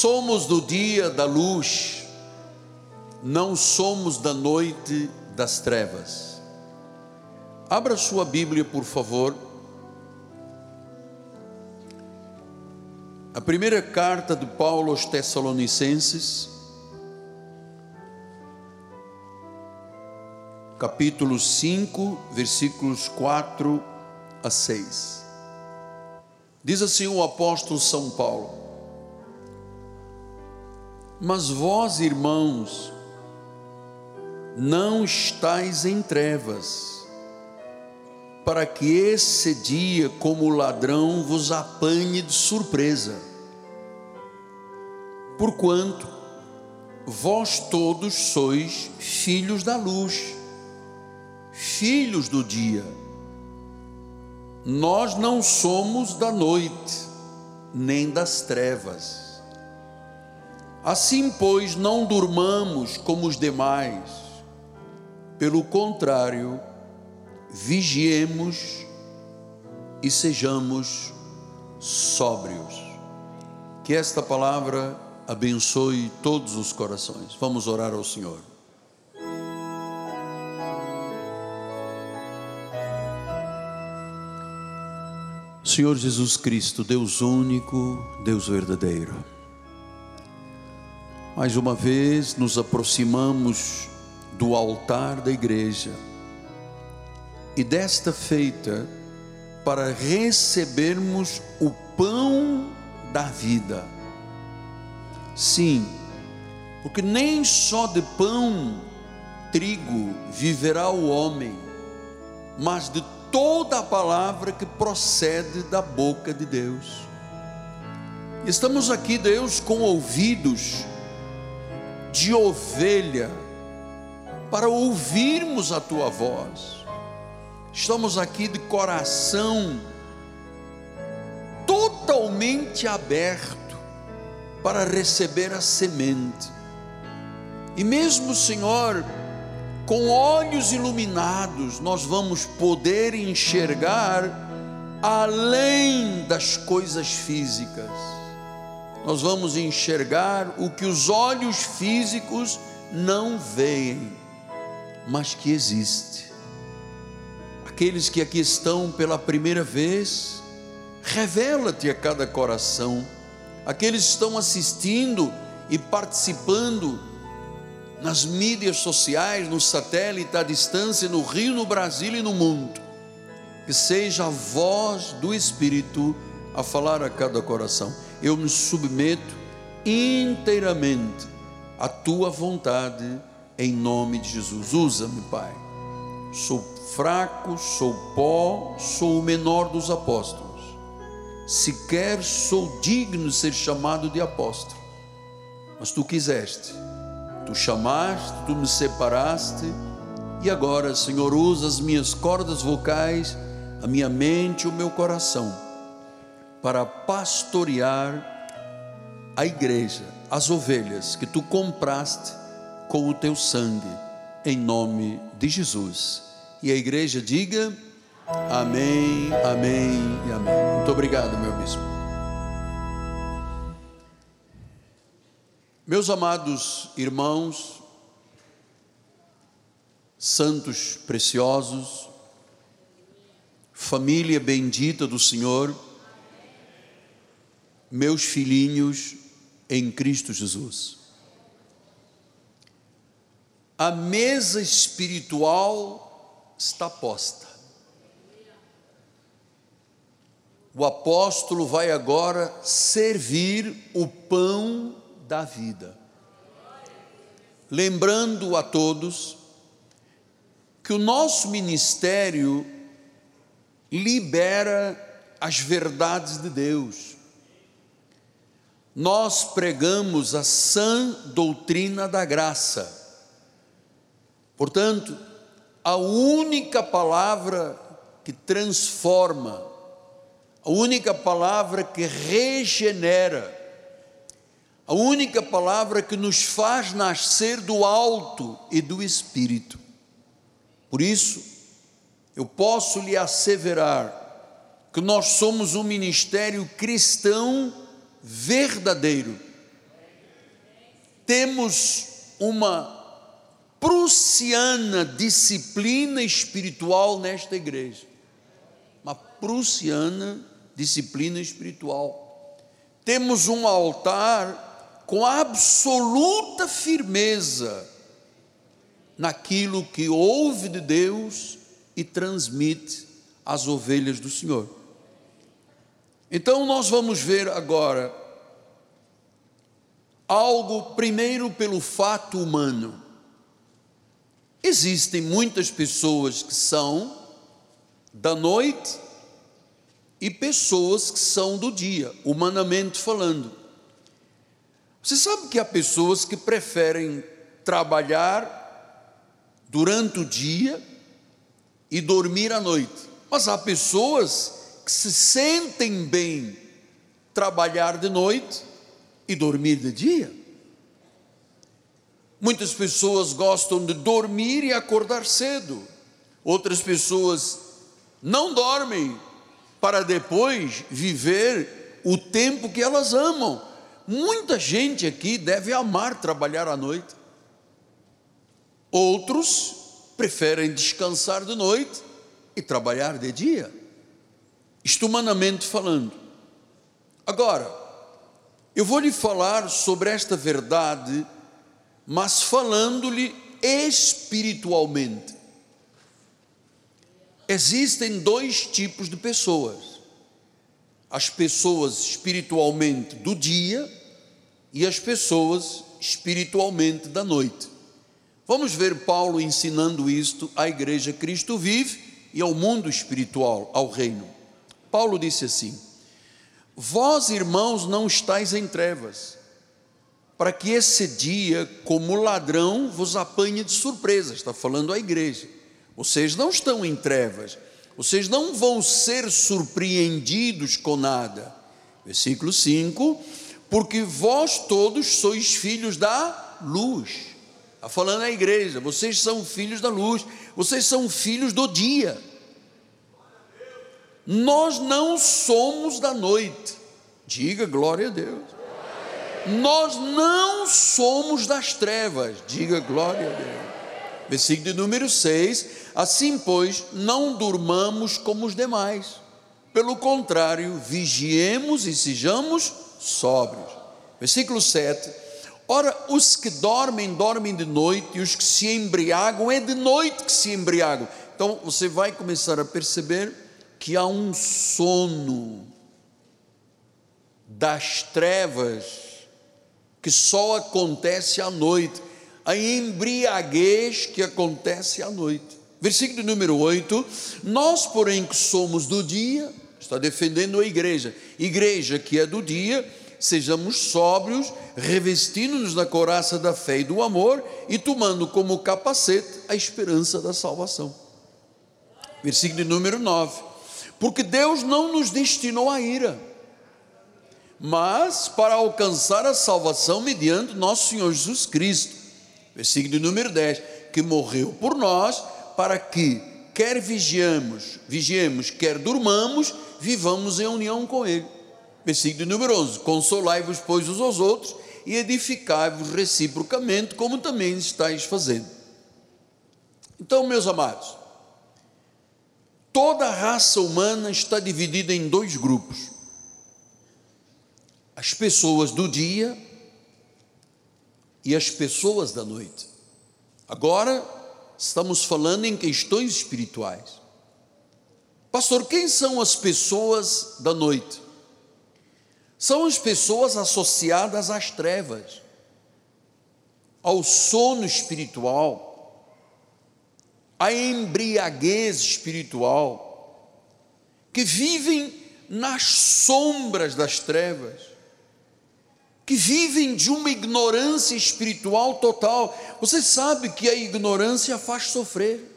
Somos do dia da luz, não somos da noite das trevas. Abra sua Bíblia, por favor. A primeira carta de Paulo aos Tessalonicenses, capítulo 5, versículos 4 a 6. Diz assim o apóstolo São Paulo: Mas vós, irmãos, não estáis em trevas, para que esse dia, como ladrão, vos apanhe de surpresa. Porquanto vós todos sois filhos da luz, filhos do dia. Nós não somos da noite, nem das trevas. Assim, pois, não durmamos como os demais. Pelo contrário, vigiemos e sejamos sóbrios. Que esta palavra abençoe todos os corações. Vamos orar ao Senhor. Senhor Jesus Cristo, Deus único, Deus verdadeiro. Mais uma vez nos aproximamos do altar da igreja e desta feita para recebermos o pão da vida. Sim, porque nem só de pão, trigo viverá o homem, mas de toda a palavra que procede da boca de Deus. Estamos aqui, Deus, com ouvidos de ovelha, para ouvirmos a tua voz. Estamos aqui de coração totalmente aberto para receber a semente. E mesmo, Senhor, com olhos iluminados, nós vamos poder enxergar além das coisas físicas. Nós vamos enxergar o que os olhos físicos não veem, mas que existe. Aqueles que aqui estão pela primeira vez, revela-te a cada coração. Aqueles que estão assistindo e participando nas mídias sociais, no satélite, à distância, no Rio, no Brasil e no mundo. Que seja a voz do Espírito a falar a cada coração. Eu me submeto inteiramente à tua vontade, em nome de Jesus. Usa-me, Pai. Sou fraco, sou pó, sou o menor dos apóstolos. Sequer sou digno de ser chamado de apóstolo, mas tu quiseste Tu chamaste, tu me separaste, e agora, Senhor, usa as minhas cordas vocais, a minha mente, o meu coração, para pastorear a igreja, as ovelhas que tu compraste com o teu sangue, em nome de Jesus. E a igreja diga: Amém, Amém e Amém. Muito obrigado, meu bispo. Meus amados irmãos, santos preciosos, família bendita do Senhor, meus filhinhos em Cristo Jesus. A mesa espiritual está posta. O apóstolo vai agora servir o pão da vida. Lembrando a todos que o nosso ministério libera as verdades de Deus. Nós pregamos a sã doutrina da graça. Portanto, a única palavra que transforma, a única palavra que regenera, a única palavra que nos faz nascer do alto e do espírito. Por isso, eu posso lhe asseverar que nós somos um ministério cristão verdadeiro, temos uma prussiana disciplina espiritual nesta igreja. Uma prussiana disciplina espiritual. Temos um altar com absoluta firmeza naquilo que ouve de Deus e transmite às ovelhas do Senhor. Então nós vamos ver agora algo primeiro pelo fato humano. Existem muitas pessoas que são da noite e pessoas que são do dia, humanamente falando. Você sabe que há pessoas que preferem trabalhar durante o dia e dormir à noite. Mas há pessoas que se sentem bem trabalhar de noite e dormir de dia. Muitas pessoas gostam de dormir e acordar cedo. Outras pessoas não dormem para depois viver o tempo que elas amam. Muita gente aqui deve amar trabalhar à noite. Outros preferem descansar de noite e trabalhar de dia. Isto humanamente falando. Agora, eu vou lhe falar sobre esta verdade, mas falando-lhe espiritualmente. Existem dois tipos de pessoas: as pessoas espiritualmente do dia e as pessoas espiritualmente da noite. Vamos ver Paulo ensinando isto à igreja Cristo vive e ao mundo espiritual, ao reino. Paulo disse assim: Vós, irmãos, não estáis em trevas, para que esse dia, como ladrão, vos apanhe de surpresa. Está falando à igreja. Vocês não estão em trevas, vocês não vão ser surpreendidos com nada. Versículo 5: Porque vós todos sois filhos da luz Está falando à igreja, vocês são filhos da luz, vocês são filhos do dia. Nós não somos da noite. Diga glória a Deus. Nós não somos das trevas. Diga glória a Deus. Versículo de número 6: Assim, pois, não durmamos como os demais. Pelo contrário, vigiemos e sejamos sóbrios. Versículo 7 Ora, os que dormem, dormem de noite, e os que se embriagam, é de noite que se embriagam. Então você vai começar a perceber que há um sono das trevas que só acontece à noite, a embriaguez que acontece à noite. Versículo número 8: Nós, porém, que somos do dia, está defendendo a igreja, igreja que é do dia, sejamos sóbrios, revestindo-nos da coraça da fé e do amor e tomando como capacete a esperança da salvação. Versículo número 9: Porque Deus não nos destinou à ira, mas para alcançar a salvação mediante nosso Senhor Jesus Cristo. Versículo número 10: Que morreu por nós, para que, quer vigiamos, vigiemos, quer durmamos, vivamos em união com Ele Versículo número 11: Consolai-vos, pois, uns aos outros e edificai-vos reciprocamente, como também estáis fazendo. Então, meus amados, toda a raça humana está dividida em dois grupos: as pessoas do dia e as pessoas da noite. Agora, estamos falando em questões espirituais. Pastor, quem são as pessoas da noite? são as pessoas associadas às trevas, ao sono espiritual, à embriaguez espiritual, que vivem nas sombras das trevas, que vivem de uma ignorância espiritual total. Você sabe que a ignorância faz sofrer.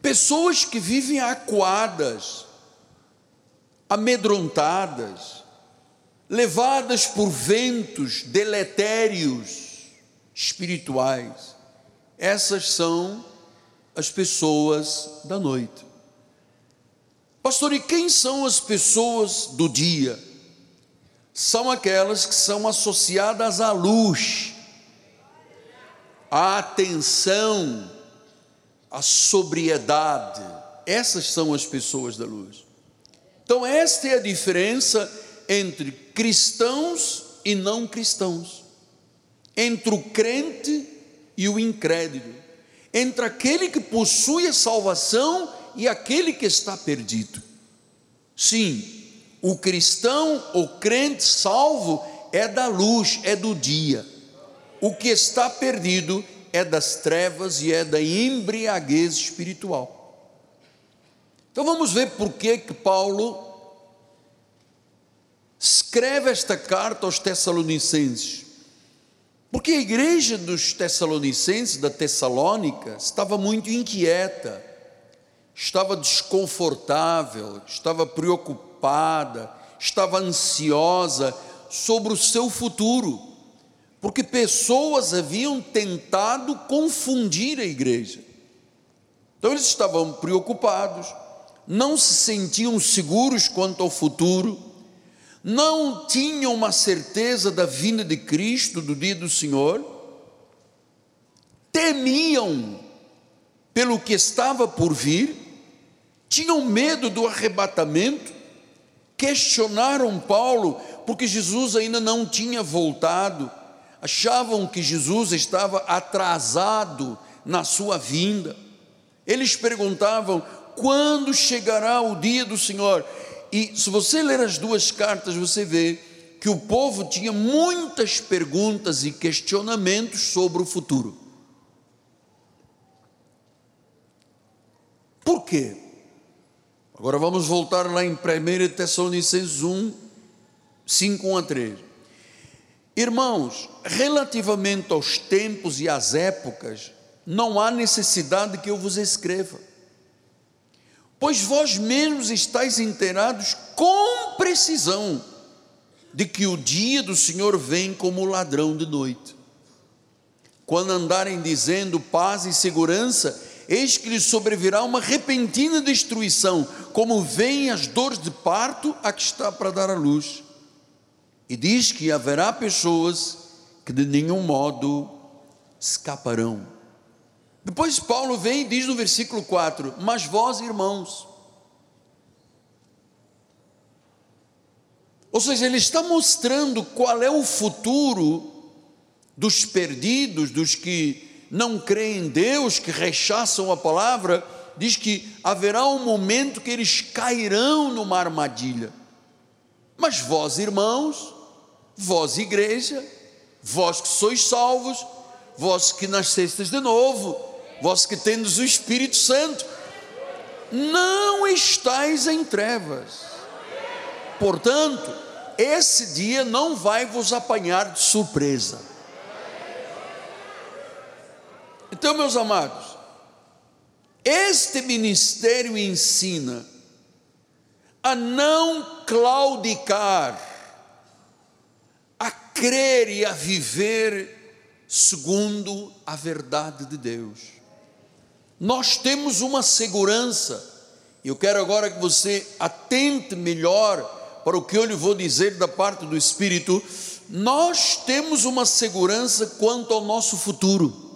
Pessoas que vivem acuadas, amedrontadas, levadas por ventos deletérios espirituais. Essas são as pessoas da noite. Pastor, e quem são as pessoas do dia? são aquelas que são associadas à luz, à atenção, à sobriedade. Essas são as pessoas da luz. Então, esta é a diferença entre cristãos e não cristãos, entre o crente e o incrédulo, entre aquele que possui a salvação e aquele que está perdido. Sim, o cristão, o crente salvo, é da luz, é do dia. O que está perdido é das trevas e é da embriaguez espiritual. Então vamos ver por que que Paulo escreve esta carta aos Tessalonicenses. Porque a igreja dos Tessalonicenses, da Tessalônica, estava muito inquieta, estava desconfortável, estava preocupada estava ansiosa sobre o seu futuro, porque pessoas haviam tentado confundir a igreja. Então eles estavam preocupados, não se sentiam seguros quanto ao futuro, não tinham uma certeza da vinda de Cristo, do dia do Senhor, temiam pelo que estava por vir, tinham medo do arrebatamento, questionaram Paulo porque Jesus ainda não tinha voltado, achavam que Jesus estava atrasado na sua vinda. Eles perguntavam: quando chegará o dia do Senhor? E se você ler as duas cartas, você vê que o povo tinha muitas perguntas e questionamentos sobre o futuro. Por quê? Agora vamos voltar lá em 1 Tessalonicenses 1, 5 1 a 3. Irmãos, relativamente aos tempos e às épocas, não há necessidade que eu vos escreva, pois vós mesmos estáis inteirados com precisão de que o dia do Senhor vem como ladrão de noite. Quando andarem dizendo paz e segurança, eis que lhe sobrevirá uma repentina destruição, como vêm as dores de parto a que está para dar a luz. E diz que haverá pessoas que de nenhum modo escaparão. Depois Paulo vem e diz no versículo 4: Mas vós, irmãos, ou seja, ele está mostrando qual é o futuro dos perdidos, dos que não creem em Deus, que rechaçam a palavra, diz que haverá um momento que eles cairão numa armadilha. Mas vós, irmãos, vós, igreja, vós que sois salvos, vós que nascestes de novo, vós que tendes o Espírito Santo, não estáis em trevas. Portanto, esse dia não vai vos apanhar de surpresa então, meus amados, este ministério ensina a não claudicar, a crer e a viver segundo a verdade de Deus. Nós temos uma segurança, eu quero agora que você atente melhor para o que eu lhe vou dizer da parte do Espírito. Nós temos uma segurança quanto ao nosso futuro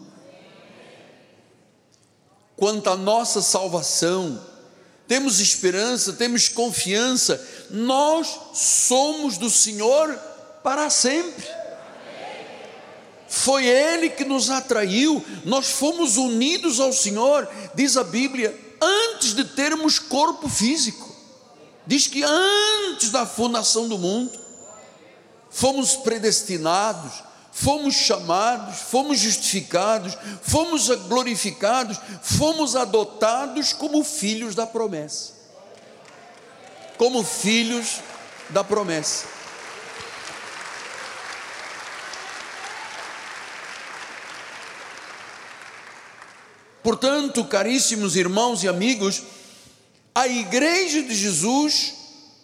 quanto à nossa salvação, temos esperança, temos confiança, nós somos do Senhor para sempre. Foi Ele que nos atraiu, nós fomos unidos ao Senhor, diz a Bíblia, antes de termos corpo físico. Diz que antes da fundação do mundo, fomos predestinados, fomos chamados, fomos justificados, fomos glorificados, fomos adotados como filhos da promessa. Como filhos da promessa. Portanto, caríssimos irmãos e amigos, a igreja de Jesus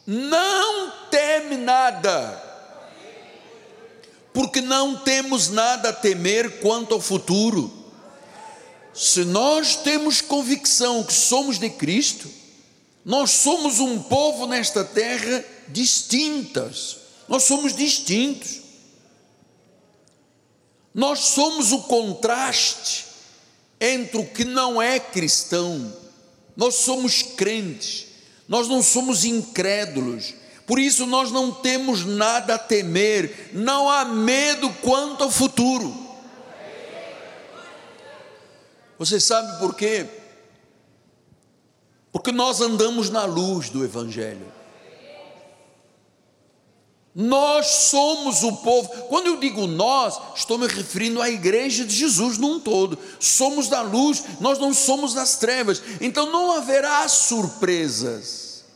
não teme nada porque não temos nada a temer quanto ao futuro. Se nós temos convicção que somos de Cristo, nós somos um povo nesta terra distintas, Nós somos distintos. Nós somos o contraste entre o que não é cristão. Nós somos crentes, nós não somos incrédulos. Por isso nós não temos nada a temer, não há medo quanto ao futuro. Você sabe por quê? Porque nós andamos na luz do Evangelho. Nós somos o povo. Quando eu digo nós, estou me referindo à igreja de Jesus num todo. Somos da luz, nós não somos das trevas. Então não haverá surpresas.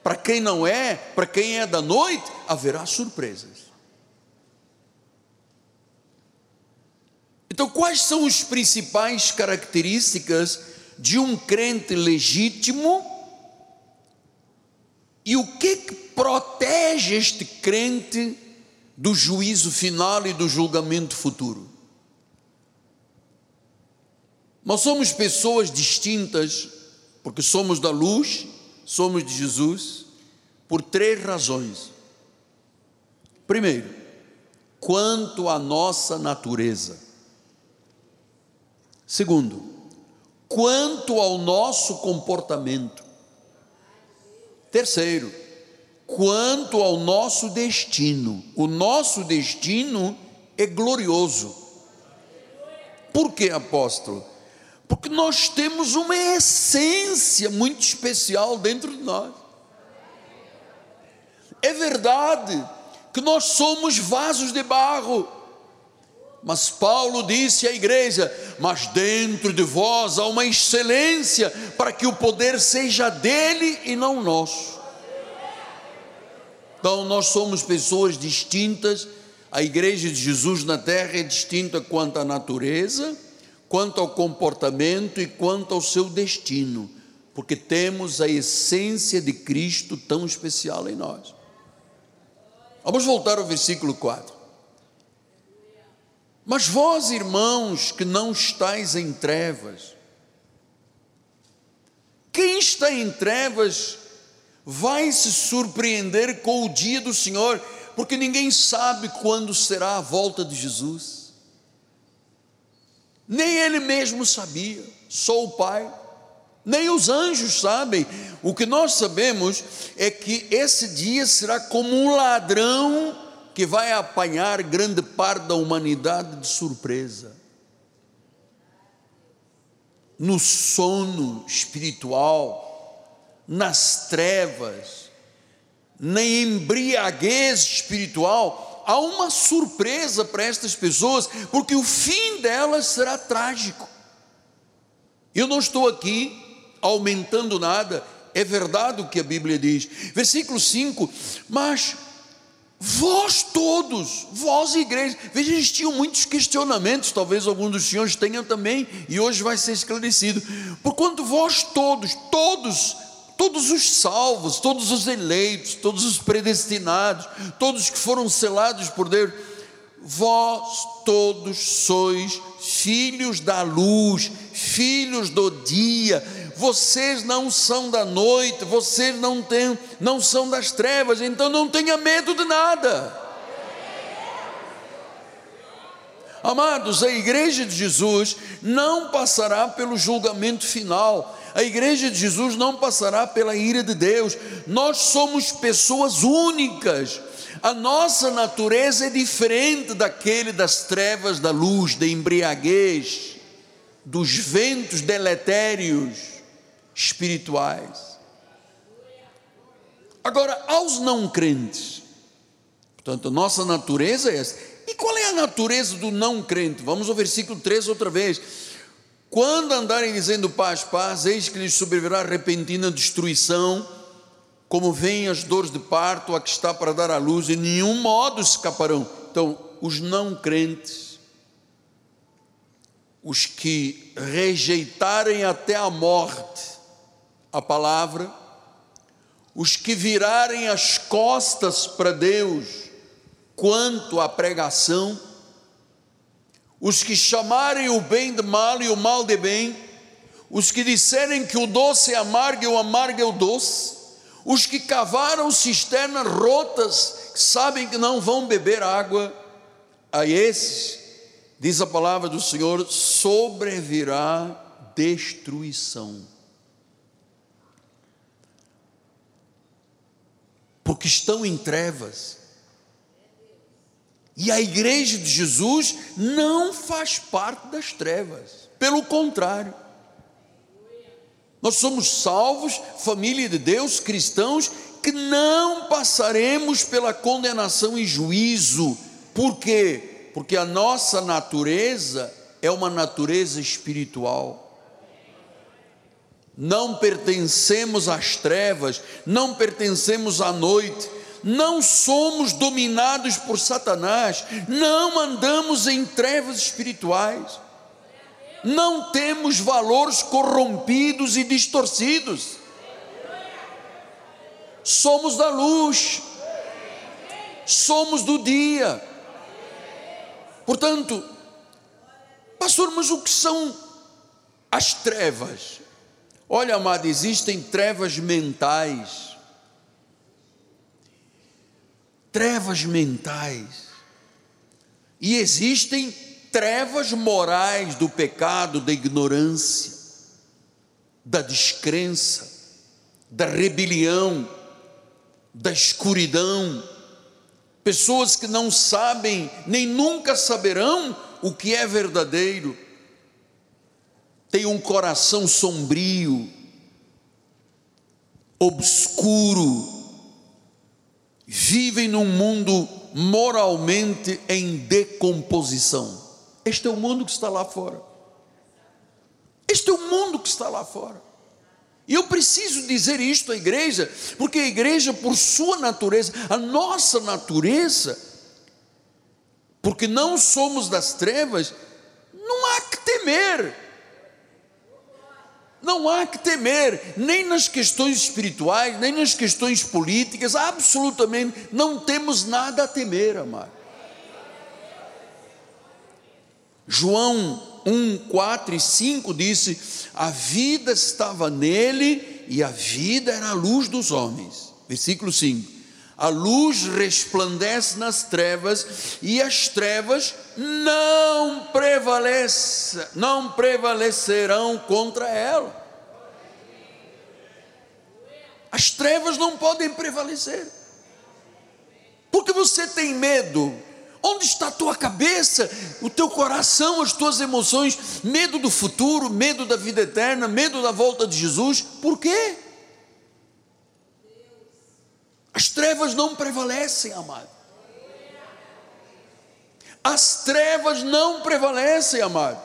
Para quem não é, para quem é da noite, haverá surpresas. Então, quais são as principais características de um crente legítimo e o que que protege este crente do juízo final e do julgamento futuro? Nós somos pessoas distintas, porque somos da luz, somos de Jesus, por três razões. Primeiro, quanto à nossa natureza. Segundo, quanto ao nosso comportamento. Terceiro, quanto ao nosso destino. O nosso destino é glorioso. Por que, apóstolo? Porque nós temos uma essência muito especial dentro de nós. É verdade que nós somos vasos de barro mas Paulo disse à igreja: Mas dentro de vós há uma excelência, para que o poder seja dele e não nosso. Então, nós somos pessoas distintas. A igreja de Jesus na terra é distinta quanto à natureza, quanto ao comportamento e quanto ao seu destino, porque temos a essência de Cristo tão especial em nós. Vamos voltar ao versículo 4. Mas vós, irmãos, que não estáis em trevas, quem está em trevas vai se surpreender com o dia do Senhor, porque ninguém sabe quando será a volta de Jesus. Nem ele mesmo sabia, só o Pai. Nem os anjos sabem. O que nós sabemos é que esse dia será como um ladrão que vai apanhar grande parte da humanidade de surpresa. No sono espiritual, nas trevas, na embriaguez espiritual, há uma surpresa para estas pessoas, porque o fim delas será trágico. Eu não estou aqui aumentando nada, é verdade o que a Bíblia diz. Versículo 5: Mas Vós todos, vós igreja. Veja, eles tinham muitos questionamentos, talvez algum dos senhores tenham também, e hoje vai ser esclarecido. Porquanto vós todos, todos, todos os salvos, todos os eleitos, todos os predestinados, todos que foram selados por Deus, vós todos sois filhos da luz, filhos do dia, vocês não são da noite, vocês não, têm, não são das trevas, então não tenha medo de nada. Amados, a igreja de Jesus não passará pelo julgamento final, a igreja de Jesus não passará pela ira de Deus, nós somos pessoas únicas, a nossa natureza é diferente daquele das trevas, da luz, da embriaguez, dos ventos deletérios espirituais. Agora, aos não crentes, portanto, a nossa natureza é essa. E qual é a natureza do não crente? Vamos ao versículo 3 outra vez. Quando andarem dizendo paz, paz, eis que lhes sobrevirá repentina destruição, como vêm as dores de parto, a que está para dar à luz, em nenhum modo escaparão. Então, os não crentes, os que rejeitarem até a morte, a palavra, os que virarem as costas para Deus quanto à pregação, os que chamarem o bem de mal e o mal de bem, os que disserem que o doce é amargo e o amargo é o doce, os que cavaram cisternas rotas sabem que não vão beber água, a esses, diz a palavra do Senhor, sobrevirá destruição. Porque estão em trevas. E a igreja de Jesus não faz parte das trevas, pelo contrário. Nós somos salvos, família de Deus, cristãos, que não passaremos pela condenação e juízo. Por quê? Porque a nossa natureza é uma natureza espiritual. Não pertencemos às trevas, não pertencemos à noite, não somos dominados por Satanás, não andamos em trevas espirituais não temos valores corrompidos e distorcidos. Somos da luz, somos do dia. Portanto, pastor, mas o que são as trevas? Olha, amado, existem trevas mentais. Trevas mentais. E existem trevas morais do pecado, da ignorância, da descrença, da rebelião, da escuridão. Pessoas que não sabem, nem nunca saberão o que é verdadeiro, têm um coração sombrio, obscuro, vivem num mundo moralmente em decomposição. Este é o mundo que está lá fora. Este é o mundo que está lá fora. E eu preciso dizer isto à igreja, porque a igreja, por sua natureza, a nossa natureza, porque não somos das trevas, não há que temer. Não há que temer, nem nas questões espirituais, nem nas questões políticas, absolutamente não temos nada a temer, amado. João 1, 4 e 5 disse: A vida estava nele e a vida era a luz dos homens. Versículo 5: A luz resplandece nas trevas e as trevas não prevalece, não prevalecerão contra ela. As trevas não podem prevalecer. Porque você tem medo Onde está a tua cabeça, o teu coração, as tuas emoções? Medo do futuro, medo da vida eterna, medo da volta de Jesus. Por quê? As trevas não prevalecem, amado. As trevas não prevalecem, amado.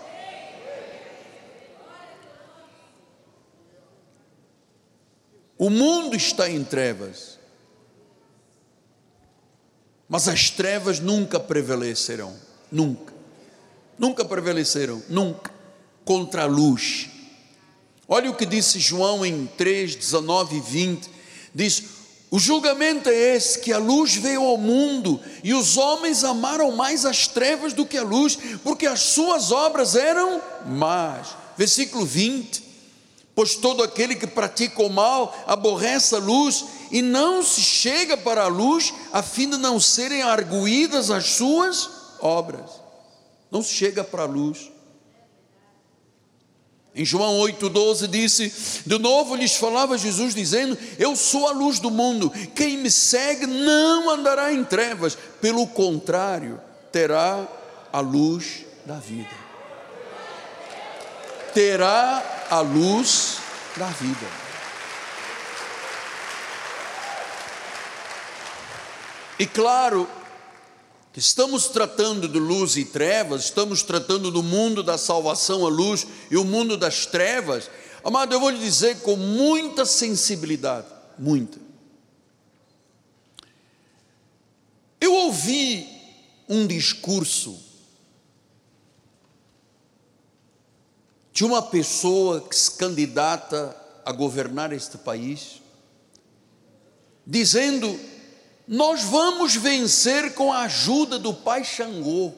O mundo está em trevas. Mas as trevas nunca prevalecerão, nunca, nunca prevaleceram, nunca, contra a luz. Olha o que disse João em 3, 19 e 20: diz: O julgamento é esse, que a luz veio ao mundo, e os homens amaram mais as trevas do que a luz, porque as suas obras eram más. Versículo 20: Pois todo aquele que pratica o mal aborrece a luz e não se chega para a luz, a fim de não serem arguídas as suas obras. Não se chega para a luz. Em João 8,12 disse: De novo lhes falava Jesus, dizendo: Eu sou a luz do mundo, quem me segue não andará em trevas, pelo contrário, terá a luz da vida. Terá a luz da vida. E claro, estamos tratando de luz e trevas, estamos tratando do mundo da salvação à luz e o mundo das trevas. Amado, eu vou lhe dizer com muita sensibilidade, muita. Eu ouvi um discurso de uma pessoa que se candidata a governar este país, dizendo nós vamos vencer com a ajuda do Pai Xangô.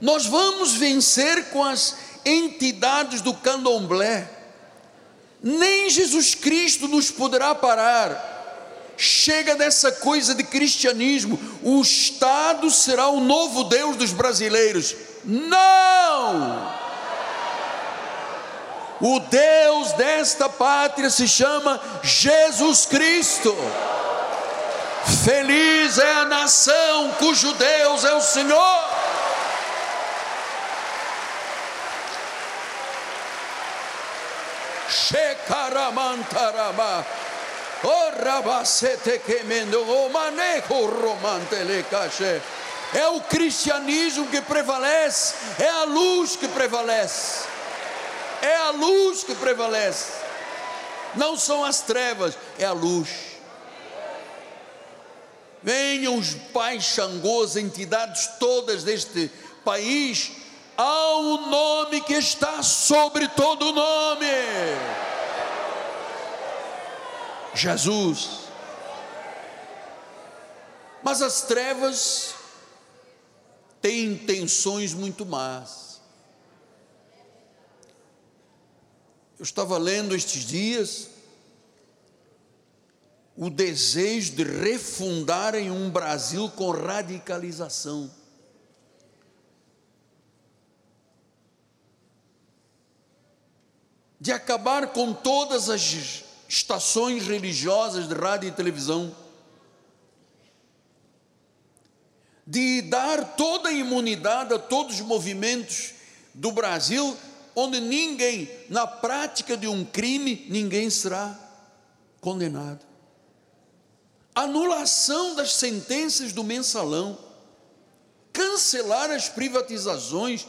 Nós vamos vencer com as entidades do candomblé. Nem Jesus Cristo nos poderá parar. chega dessa coisa de cristianismo, o Estado será o novo Deus dos brasileiros. Não! O Deus desta pátria se chama Jesus Cristo. Feliz é a nação cujo Deus é o Senhor. Shekaramantaraba. É o cristianismo que prevalece, é a luz que prevalece, é a luz que prevalece, não são as trevas, é a luz. Venham os pais Xangôs, entidades todas deste país, um nome que está sobre todo nome. Jesus. Mas as trevas têm intenções muito más. Eu estava lendo estes dias o desejo de refundarem um Brasil com radicalização. De acabar com todas as estações religiosas de rádio e televisão, de dar toda a imunidade a todos os movimentos do Brasil, onde ninguém, na prática de um crime, ninguém será condenado. Anulação das sentenças do mensalão, cancelar as privatizações,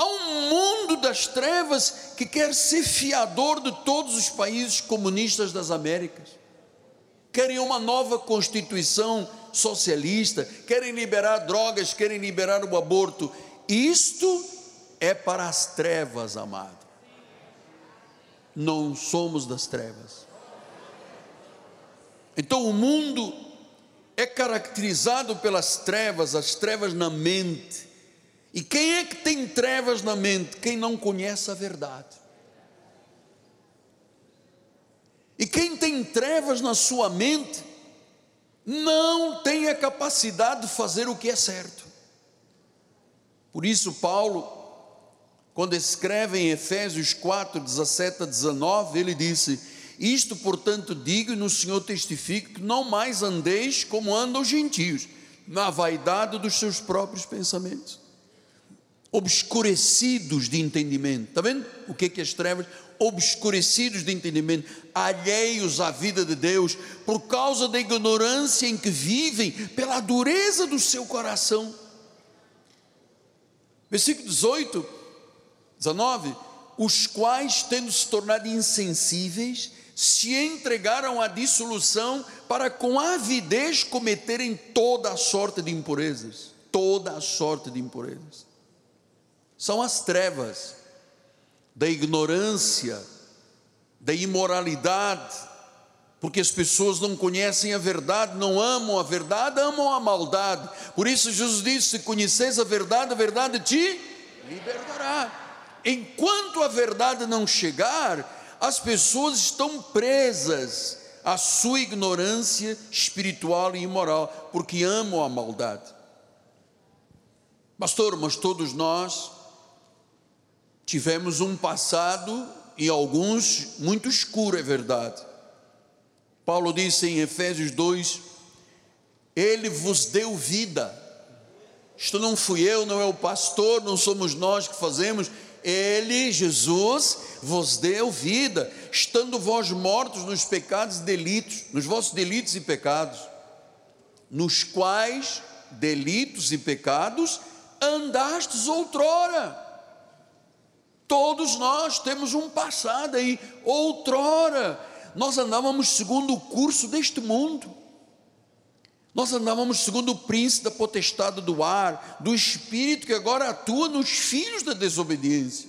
Há um mundo das trevas que quer ser fiador de todos os países comunistas das Américas. Querem uma nova constituição socialista, querem liberar drogas, querem liberar o aborto. Isto é para as trevas, amado. Não somos das trevas. Então o mundo é caracterizado pelas trevas, as trevas na mente e quem é que tem trevas na mente? Quem não conhece a verdade. E quem tem trevas na sua mente, não tem a capacidade de fazer o que é certo. Por isso, Paulo, quando escreve em Efésios 4, 17 a 19, ele disse: Isto, portanto, digo e no Senhor testifico que não mais andeis como andam os gentios, na vaidade dos seus próprios pensamentos obscurecidos de entendimento. Está vendo o que é que as trevas? Obscurecidos de entendimento, alheios à vida de Deus, por causa da ignorância em que vivem, pela dureza do seu coração. Versículo 18, 19: os quais, tendo se tornado insensíveis, se entregaram à dissolução para com avidez cometerem toda a sorte de impurezas. Toda a sorte de impurezas são as trevas da ignorância, da imoralidade, porque as pessoas não conhecem a verdade, não amam a verdade, amam a maldade. Por isso Jesus disse: se conheceis a verdade, a verdade te libertará. Enquanto a verdade não chegar, as pessoas estão presas à sua ignorância espiritual e imoral, porque amam a maldade. Pastor, mas todos nós tivemos um passado e alguns muito escuro, é verdade. Paulo disse em Efésios 2: Ele vos deu vida. Isto não fui eu, não é o pastor, não somos nós que fazemos. Ele, Jesus, vos deu vida, estando vós mortos nos pecados e delitos, nos vossos delitos e pecados, nos quais delitos e pecados andastes outrora Todos nós temos um passado aí. Outrora, nós andávamos segundo o curso deste mundo. Nós andávamos segundo o príncipe da potestade do ar, do espírito que agora atua nos filhos da desobediência,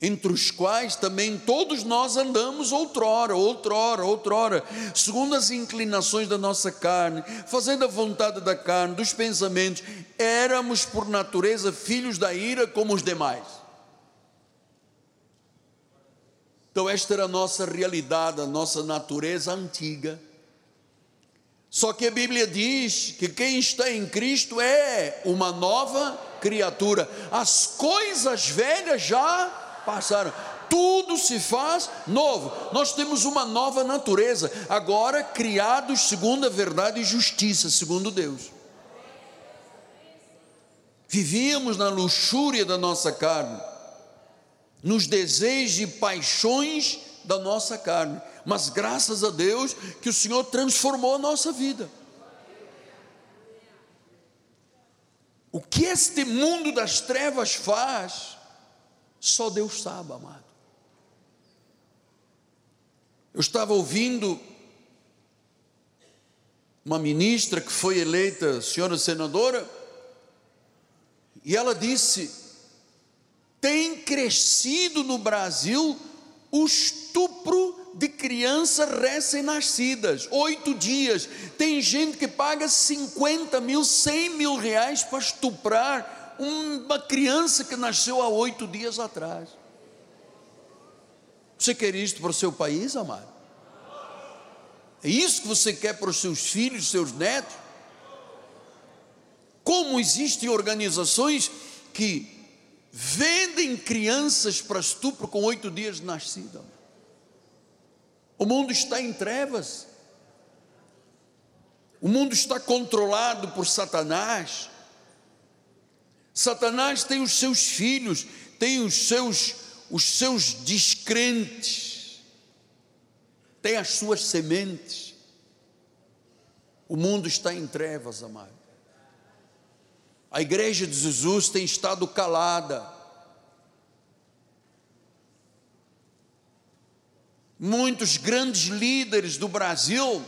entre os quais também todos nós andamos outrora, outrora, outrora, segundo as inclinações da nossa carne, fazendo a vontade da carne, dos pensamentos, éramos por natureza filhos da ira como os demais. Então, esta era a nossa realidade, a nossa natureza antiga. Só que a Bíblia diz que quem está em Cristo é uma nova criatura. As coisas velhas já passaram. Tudo se faz novo. Nós temos uma nova natureza, agora criados segundo a verdade e justiça, segundo Deus. Vivíamos na luxúria da nossa carne, nos desejos e paixões da nossa carne mas graças a Deus que o Senhor transformou a nossa vida. O que este mundo das trevas faz, só Deus sabe, amado. Eu estava ouvindo uma ministra que foi eleita senhora senadora, e ela disse: tem crescido no Brasil o estupro de crianças recém-nascidas, oito dias. Tem gente que paga 50 mil, 100 mil reais para estuprar uma criança que nasceu há oito dias atrás. Você quer isto para o seu país, amado? É isso que você quer para os seus filhos, seus netos? Como existem organizações que vendem crianças para estupro com oito dias de nascida? O mundo está em trevas. O mundo está controlado por Satanás. Satanás tem os seus filhos, tem os seus os seus descrentes, tem as suas sementes. O mundo está em trevas, amado. A igreja de Jesus tem estado calada Muitos grandes líderes do Brasil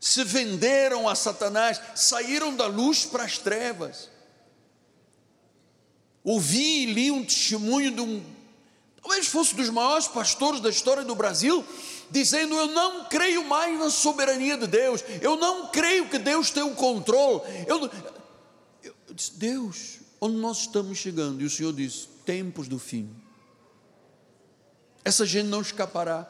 se venderam a Satanás, saíram da luz para as trevas. Ouvi e li um testemunho de um, talvez fosse dos maiores pastores da história do Brasil, dizendo: Eu não creio mais na soberania de Deus, eu não creio que Deus tem o controle. Eu, eu, disse: Deus, onde nós estamos chegando? E o Senhor disse: Tempos do fim. Essa gente não escapará.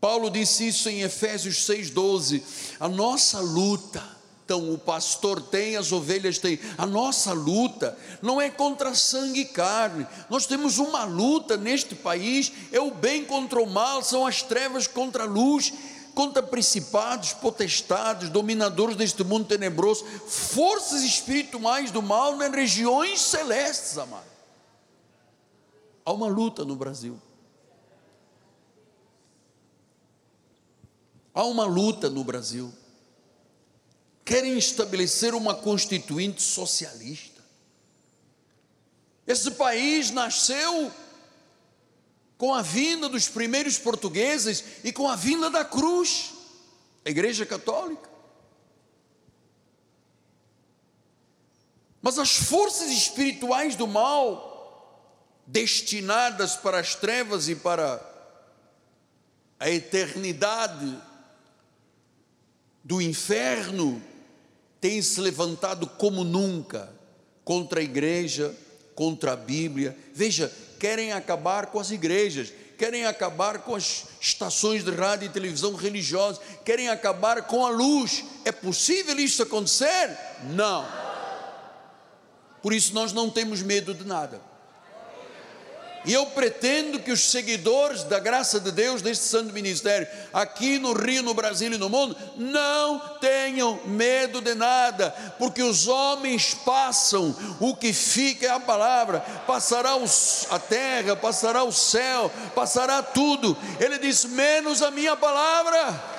Paulo disse isso em Efésios 6,12. A nossa luta, então o pastor tem, as ovelhas têm, a nossa luta não é contra sangue e carne, nós temos uma luta neste país, é o bem contra o mal, são as trevas contra a luz, contra principados, potestades, dominadores deste mundo tenebroso, forças espirituais do mal nas regiões celestes, amados. Há uma luta no Brasil. Há uma luta no Brasil. Querem estabelecer uma constituinte socialista. Esse país nasceu com a vinda dos primeiros portugueses e com a vinda da cruz, a Igreja Católica. Mas as forças espirituais do mal destinadas para as trevas e para a eternidade do inferno, têm se levantado como nunca contra a igreja, contra a Bíblia. Veja, querem acabar com as igrejas, querem acabar com as estações de rádio e televisão religiosas, querem acabar com a luz. É possível isso acontecer? Não. Por isso nós não temos medo de nada. E eu pretendo que os seguidores da graça de Deus deste santo ministério, aqui no Rio, no Brasil e no mundo, não tenham medo de nada, porque os homens passam, o que fica é a palavra, passará a terra, passará o céu, passará tudo. Ele diz: menos a minha palavra.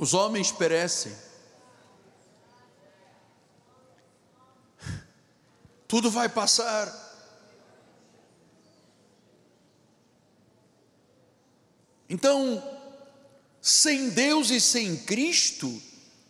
Os homens perecem. Tudo vai passar. Então, sem Deus e sem Cristo,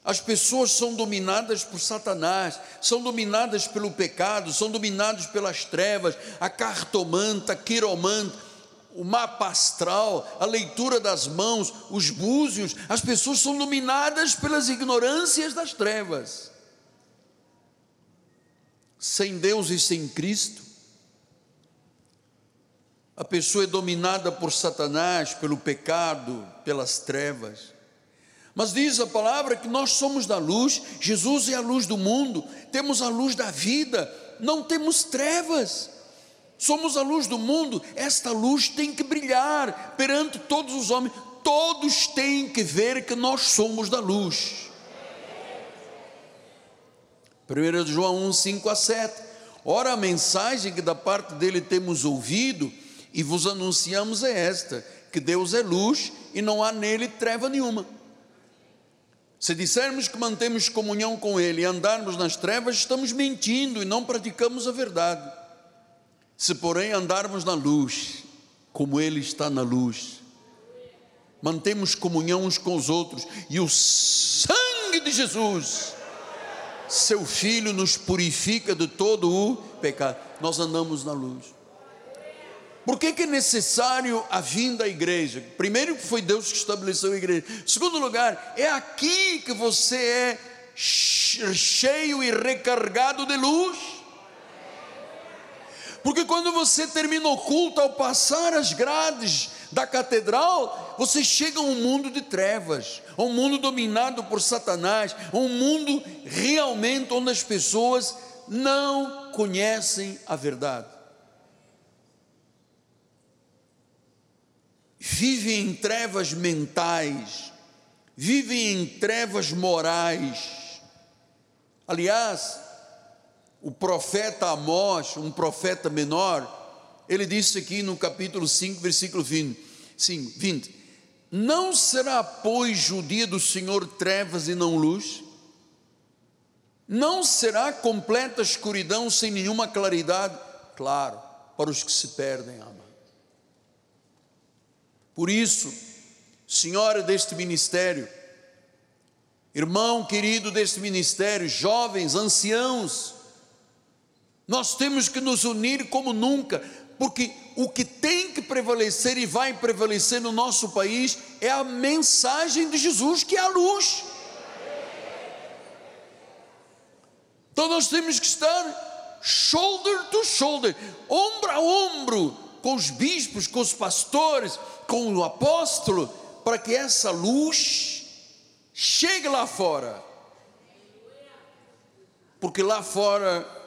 as pessoas são dominadas por Satanás, são dominadas pelo pecado, são dominadas pelas trevas, a cartomanta, a quiromanta, o mapa astral, a leitura das mãos, os búzios, as pessoas são dominadas pelas ignorâncias das trevas. Sem Deus e sem Cristo, a pessoa é dominada por Satanás, pelo pecado, pelas trevas. Mas diz a palavra que nós somos da luz, Jesus é a luz do mundo, temos a luz da vida, não temos trevas somos a luz do mundo, esta luz tem que brilhar perante todos os homens, todos têm que ver que nós somos da luz. 1 João 1, 5 a 7. Ora, a mensagem que da parte dele temos ouvido e vos anunciamos é esta: que Deus é luz e não há nele treva nenhuma. Se dissermos que mantemos comunhão com Ele e andarmos nas trevas, estamos mentindo e não praticamos a verdade. Se, porém, andarmos na luz, como Ele está na luz, mantemos comunhão uns com os outros, e o sangue de Jesus, seu Filho, nos purifica de todo o pecado. Nós andamos na luz. Por que, que, é necessário a vinda à igreja? Primeiro, foi Deus que estabeleceu a igreja. Segundo lugar, é aqui que você é cheio e recarregado de luz. Porque quando você termina o culto, ao passar as grades da catedral, você chega a um mundo de trevas, a um mundo dominado por Satanás, a um mundo realmente onde as pessoas não conhecem a verdade. Vivem em trevas mentais, vivem em trevas morais. Aliás, o profeta Amós, um profeta menor, ele disse aqui no capítulo 5, versículo 20, 20: Não será, pois, o dia do Senhor trevas e não luz? Não será completa escuridão sem nenhuma claridade? Claro, para os que se perdem, ama. Por isso, senhora deste ministério, irmão querido deste ministério, jovens, anciãos, nós temos que nos unir como nunca, porque o que tem que prevalecer e vai prevalecer no nosso país é a mensagem de Jesus, que é a luz. Então nós temos que estar shoulder to shoulder, ombro a ombro, com os bispos, com os pastores, com o apóstolo, para que essa luz chegue lá fora. Porque lá fora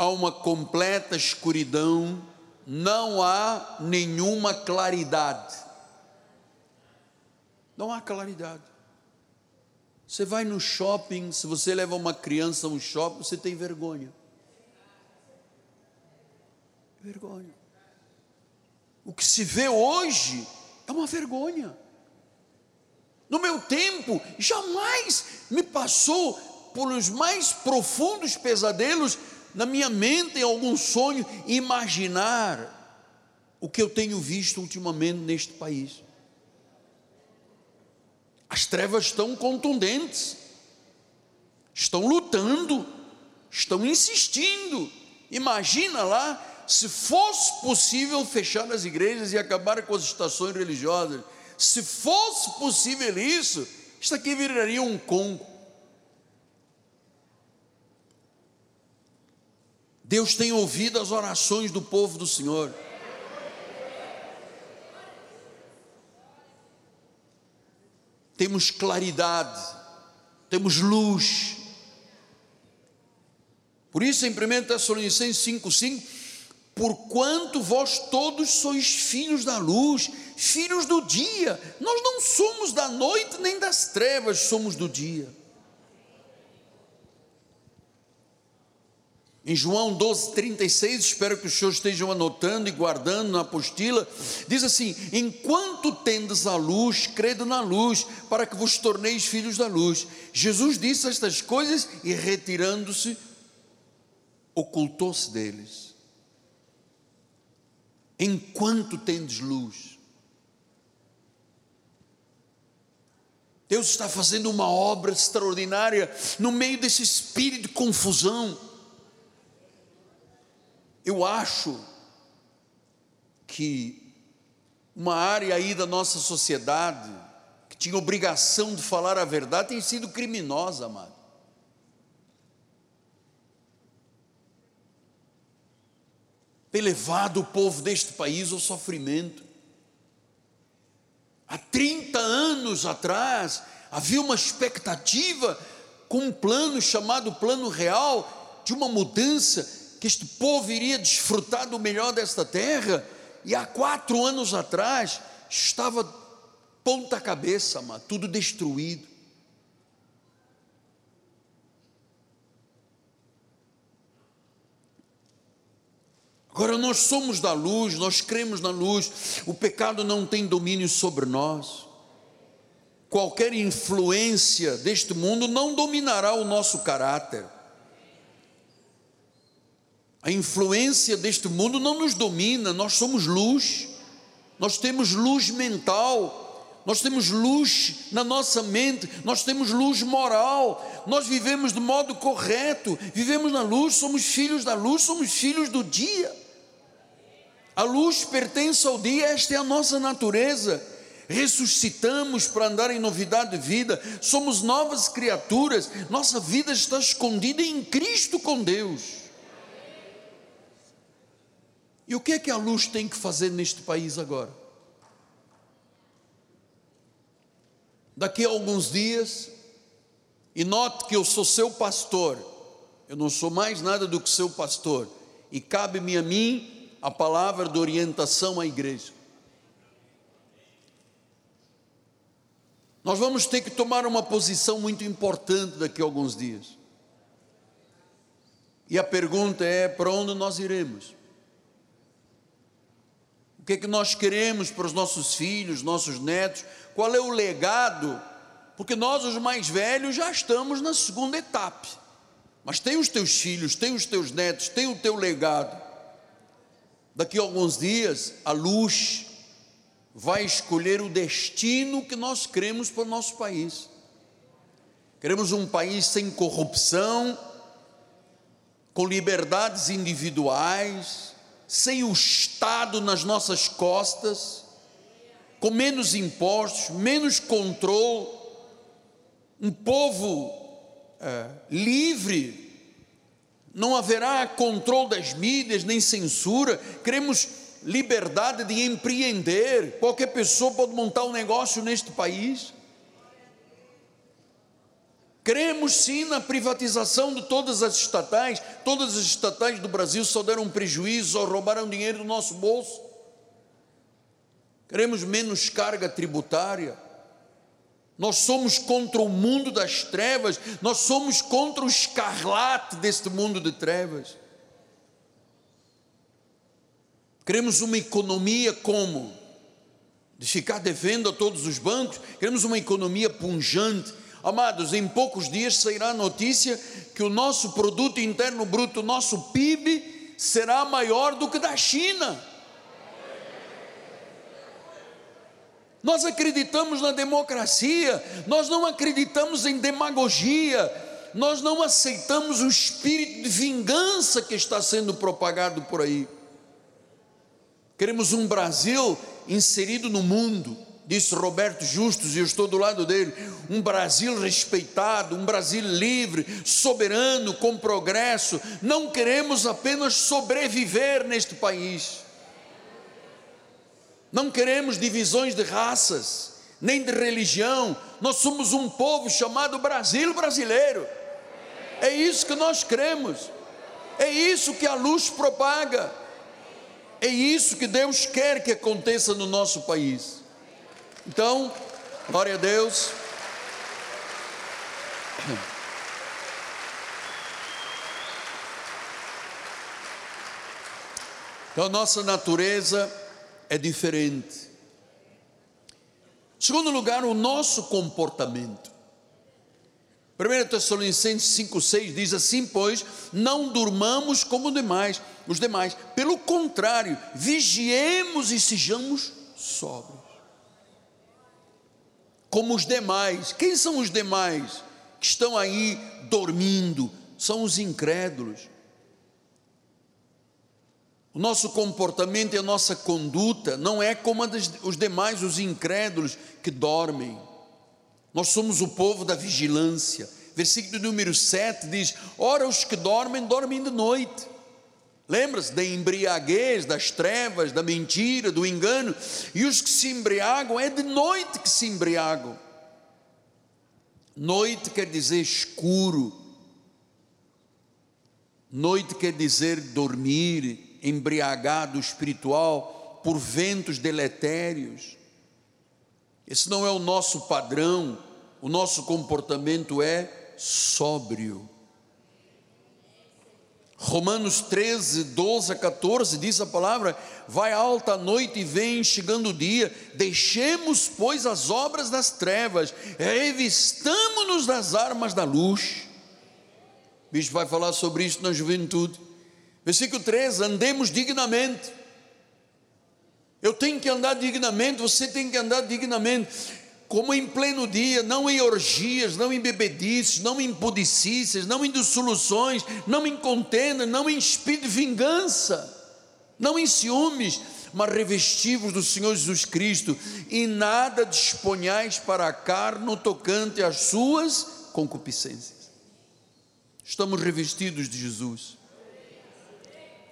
há uma completa escuridão, não há nenhuma claridade. Não há claridade. Você vai no shopping, se você leva uma criança a um shopping, você tem vergonha. Vergonha. O que se vê hoje é uma vergonha. No meu tempo, jamais me passou por os mais profundos pesadelos na minha mente, em algum sonho, imaginar o que eu tenho visto ultimamente neste país. As trevas estão contundentes, estão lutando, estão insistindo. Imagina lá se fosse possível fechar as igrejas e acabar com as estações religiosas. Se fosse possível isso, isso aqui viraria um Congo. Deus tem ouvido as orações do povo do Senhor. Temos claridade, temos luz. Por isso, em 1 Tessalonicenses 5,5, porquanto vós todos sois filhos da luz, filhos do dia, nós não somos da noite nem das trevas, somos do dia. Em João 12, 36, espero que os senhores estejam anotando e guardando na apostila, diz assim: Enquanto tendes a luz, credo na luz, para que vos torneis filhos da luz. Jesus disse estas coisas e, retirando-se, ocultou-se deles. Enquanto tendes luz, Deus está fazendo uma obra extraordinária no meio desse espírito de confusão eu acho que uma área aí da nossa sociedade que tinha obrigação de falar a verdade tem sido criminosa, amado. Tem levado o povo deste país ao sofrimento. Há 30 anos atrás, havia uma expectativa com um plano chamado Plano Real de uma mudança, que este povo iria desfrutar do melhor desta terra, e há quatro anos atrás estava ponta cabeça, tudo destruído. Agora nós somos da luz, nós cremos na luz, o pecado não tem domínio sobre nós. Qualquer influência deste mundo não dominará o nosso caráter. A influência deste mundo não nos domina, nós somos luz, nós temos luz mental, nós temos luz na nossa mente, nós temos luz moral, nós vivemos de modo correto, vivemos na luz, somos filhos da luz, somos filhos do dia. A luz pertence ao dia, esta é a nossa natureza. Ressuscitamos para andar em novidade de vida, somos novas criaturas, nossa vida está escondida em Cristo com Deus. E o que é que a luz tem que fazer neste país agora? Daqui a alguns dias, e note que eu sou seu pastor, eu não sou mais nada do que seu pastor, e cabe-me a mim a palavra de orientação à igreja. Nós vamos ter que tomar uma posição muito importante daqui a alguns dias. E a pergunta é: para onde nós iremos? O que é que nós queremos para os nossos filhos, nossos netos? Qual é o legado? Porque nós, os mais velhos, já estamos na segunda etapa. Mas tem os teus filhos, tem os teus netos, tem o teu legado. Daqui a alguns dias, a luz vai escolher o destino que nós queremos para o nosso país. Queremos um país sem corrupção, com liberdades individuais, sem o Estado nas nossas costas, com menos impostos, menos controle, um povo é, livre, não haverá controle das mídias, nem censura, queremos liberdade de empreender, qualquer pessoa pode montar um negócio neste país. Cremos sim na privatização de todas as estatais, todas as estatais do Brasil só deram prejuízo, só roubaram dinheiro do nosso bolso. Queremos menos carga tributária. Nós somos contra o mundo das trevas, nós somos contra o escarlate deste mundo de trevas. Queremos uma economia como? De ficar devendo a todos os bancos, queremos uma economia punjante, Amados, em poucos dias sairá a notícia que o nosso produto interno bruto, nosso PIB, será maior do que da China. Nós acreditamos na democracia, nós não acreditamos em demagogia, nós não aceitamos o espírito de vingança que está sendo propagado por aí. Queremos um Brasil inserido no mundo disse Roberto Justus, e eu estou do lado dele, um Brasil respeitado, um Brasil livre, soberano, com progresso. Não queremos apenas sobreviver neste país. Não queremos divisões de raças, nem de religião. Nós somos um povo chamado Brasil brasileiro. É isso que nós cremos. É isso que a luz propaga. É isso que Deus quer que aconteça no nosso país. Então, glória a Deus. Então, nossa natureza é diferente. Segundo lugar, o nosso comportamento. 1 Tessalonicenses 5,6 diz assim: Pois não durmamos como demais, os demais, pelo contrário, vigiemos e sejamos sóbrios como os demais. Quem são os demais que estão aí dormindo? São os incrédulos. O nosso comportamento e a nossa conduta não é como os demais, os incrédulos que dormem. Nós somos o povo da vigilância. Versículo número 7 diz: Ora, os que dormem, dormem de noite. Lembra-se da embriaguez, das trevas, da mentira, do engano. E os que se embriagam, é de noite que se embriagam. Noite quer dizer escuro. Noite quer dizer dormir, embriagado espiritual por ventos deletérios. Esse não é o nosso padrão, o nosso comportamento é sóbrio. Romanos 13, 12 a 14 diz a palavra: Vai alta a noite e vem chegando o dia, deixemos, pois, as obras das trevas, revistamos-nos das armas da luz. O bicho vai falar sobre isso na juventude. Versículo 13: andemos dignamente. Eu tenho que andar dignamente, você tem que andar dignamente, como em pleno dia, não em orgias, não em bebedices, não em pudicícias, não em dissoluções, não em contenda, não em espírito de vingança, não em ciúmes, mas revestivos do Senhor Jesus Cristo, e nada disponhais para a carne no tocante às suas concupiscências. Estamos revestidos de Jesus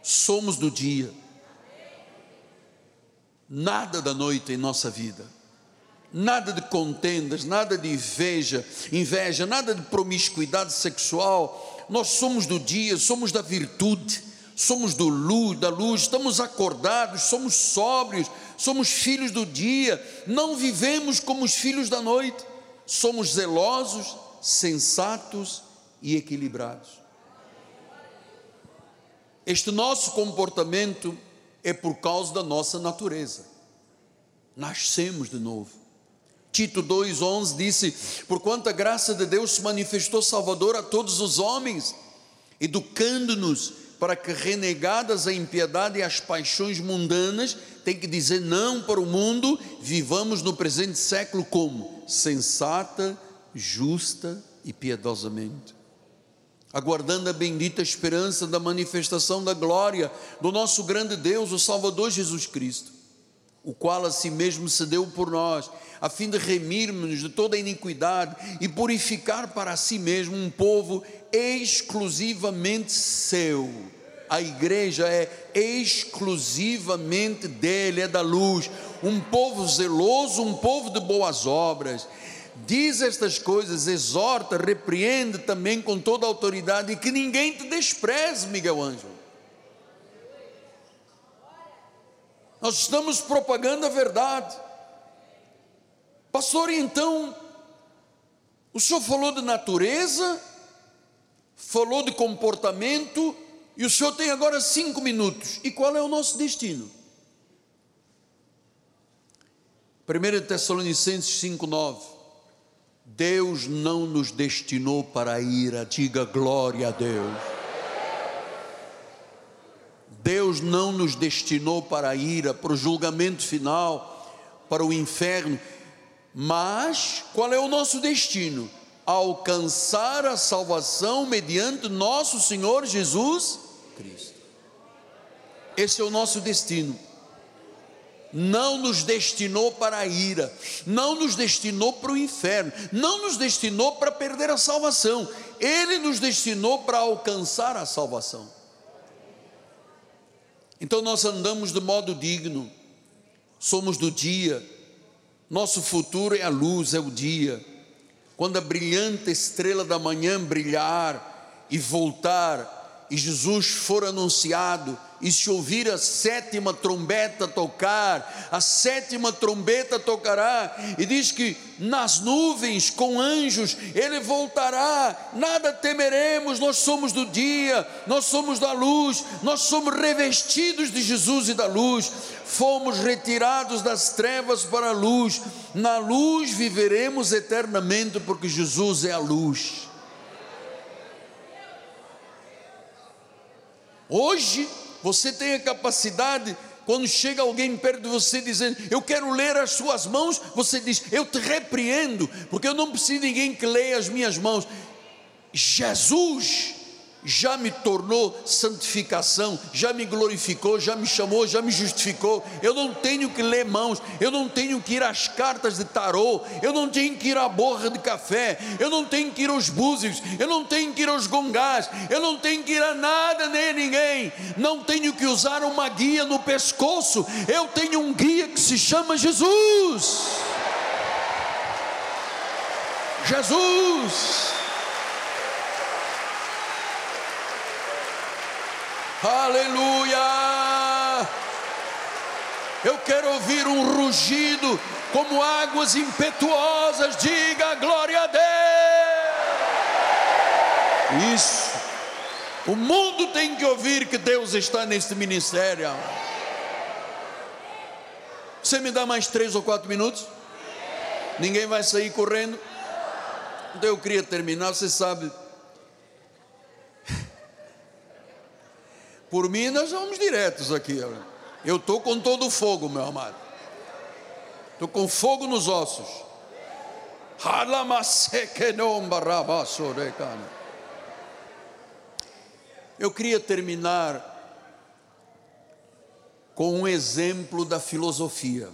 somos do dia, nada da noite em nossa vida, nada de contendas, nada de inveja, inveja, nada de promiscuidade sexual. Nós somos do dia, somos da virtude, somos do luz, da luz, estamos acordados, somos sóbrios, somos filhos do dia, não vivemos como os filhos da noite, somos zelosos, sensatos e equilibrados. Este nosso comportamento é por causa da nossa natureza. Nascemos de novo. Tito 2,11 disse: Porquanto a graça de Deus se manifestou Salvador a todos os homens, educando-nos para que, renegadas a impiedade e as paixões mundanas, tem que dizer não para o mundo, vivamos no presente século como? Sensata, justa e piedosamente aguardando a bendita esperança da manifestação da glória do nosso grande Deus, o Salvador Jesus Cristo, o qual a si mesmo se deu por nós, a fim de remirmos de toda iniquidade e purificar para si mesmo um povo exclusivamente seu. A igreja é exclusivamente dele, é da luz, um povo zeloso, um povo de boas obras diz estas coisas, exorta, repreende também com toda autoridade, e que ninguém te despreze, Miguel Ângelo. Nós estamos propagando a verdade. Pastor, então, o senhor falou de natureza, falou de comportamento, e o senhor tem agora cinco minutos. E qual é o nosso destino? 1 Tessalonicenses 5,9 Deus não nos destinou para a ira, diga glória a Deus. Deus não nos destinou para a ira, para o julgamento final, para o inferno, mas qual é o nosso destino? Alcançar a salvação mediante nosso Senhor Jesus Cristo. Esse é o nosso destino não nos destinou para a ira, não nos destinou para o inferno, não nos destinou para perder a salvação, Ele nos destinou para alcançar a salvação. Então nós andamos de modo digno, somos do dia, nosso futuro é a luz, é o dia. Quando a brilhante estrela da manhã brilhar e voltar, e Jesus for anunciado, e se ouvir a sétima trombeta tocar, a sétima trombeta tocará, e diz que nas nuvens com anjos ele voltará, nada temeremos, nós somos do dia, nós somos da luz, nós somos revestidos de Jesus e da luz, fomos retirados das trevas para a luz, na luz viveremos eternamente, porque Jesus é a luz. Hoje, você tem a capacidade, quando chega alguém perto de você dizendo, eu quero ler as suas mãos, você diz, eu te repreendo, porque eu não preciso de ninguém que leia as minhas mãos. Jesus já me tornou santificação, já me glorificou, já me chamou, já me justificou. Eu não tenho que ler mãos, eu não tenho que ir às cartas de tarô, eu não tenho que ir à borra de café, eu não tenho que ir aos búzios, eu não tenho que ir aos gongás, eu não tenho que ir a nada nem a ninguém, não tenho que usar uma guia no pescoço, eu tenho um guia que se chama Jesus. Jesus. Aleluia! Eu quero ouvir um rugido como águas impetuosas. Diga glória a Deus! Isso. O mundo tem que ouvir que Deus está neste ministério. Você me dá mais três ou quatro minutos? Ninguém vai sair correndo? Então eu queria terminar. Você sabe Por mim, nós vamos diretos aqui. Eu estou com todo o fogo, meu amado. Estou com fogo nos ossos. Eu queria terminar com um exemplo da filosofia.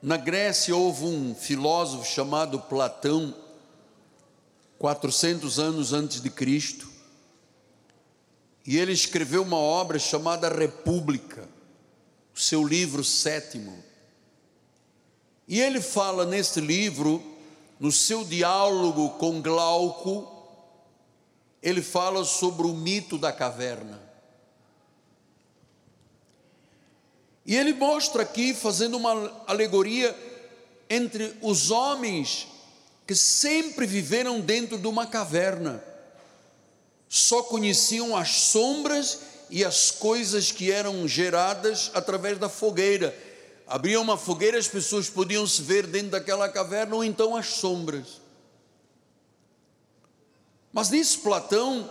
Na Grécia houve um filósofo chamado Platão, 400 anos antes de Cristo, e ele escreveu uma obra chamada República, o seu livro sétimo. E ele fala nesse livro, no seu diálogo com Glauco, ele fala sobre o mito da caverna. E ele mostra aqui, fazendo uma alegoria entre os homens que sempre viveram dentro de uma caverna só conheciam as sombras e as coisas que eram geradas através da fogueira. Abria uma fogueira, as pessoas podiam se ver dentro daquela caverna ou então as sombras. Mas disse Platão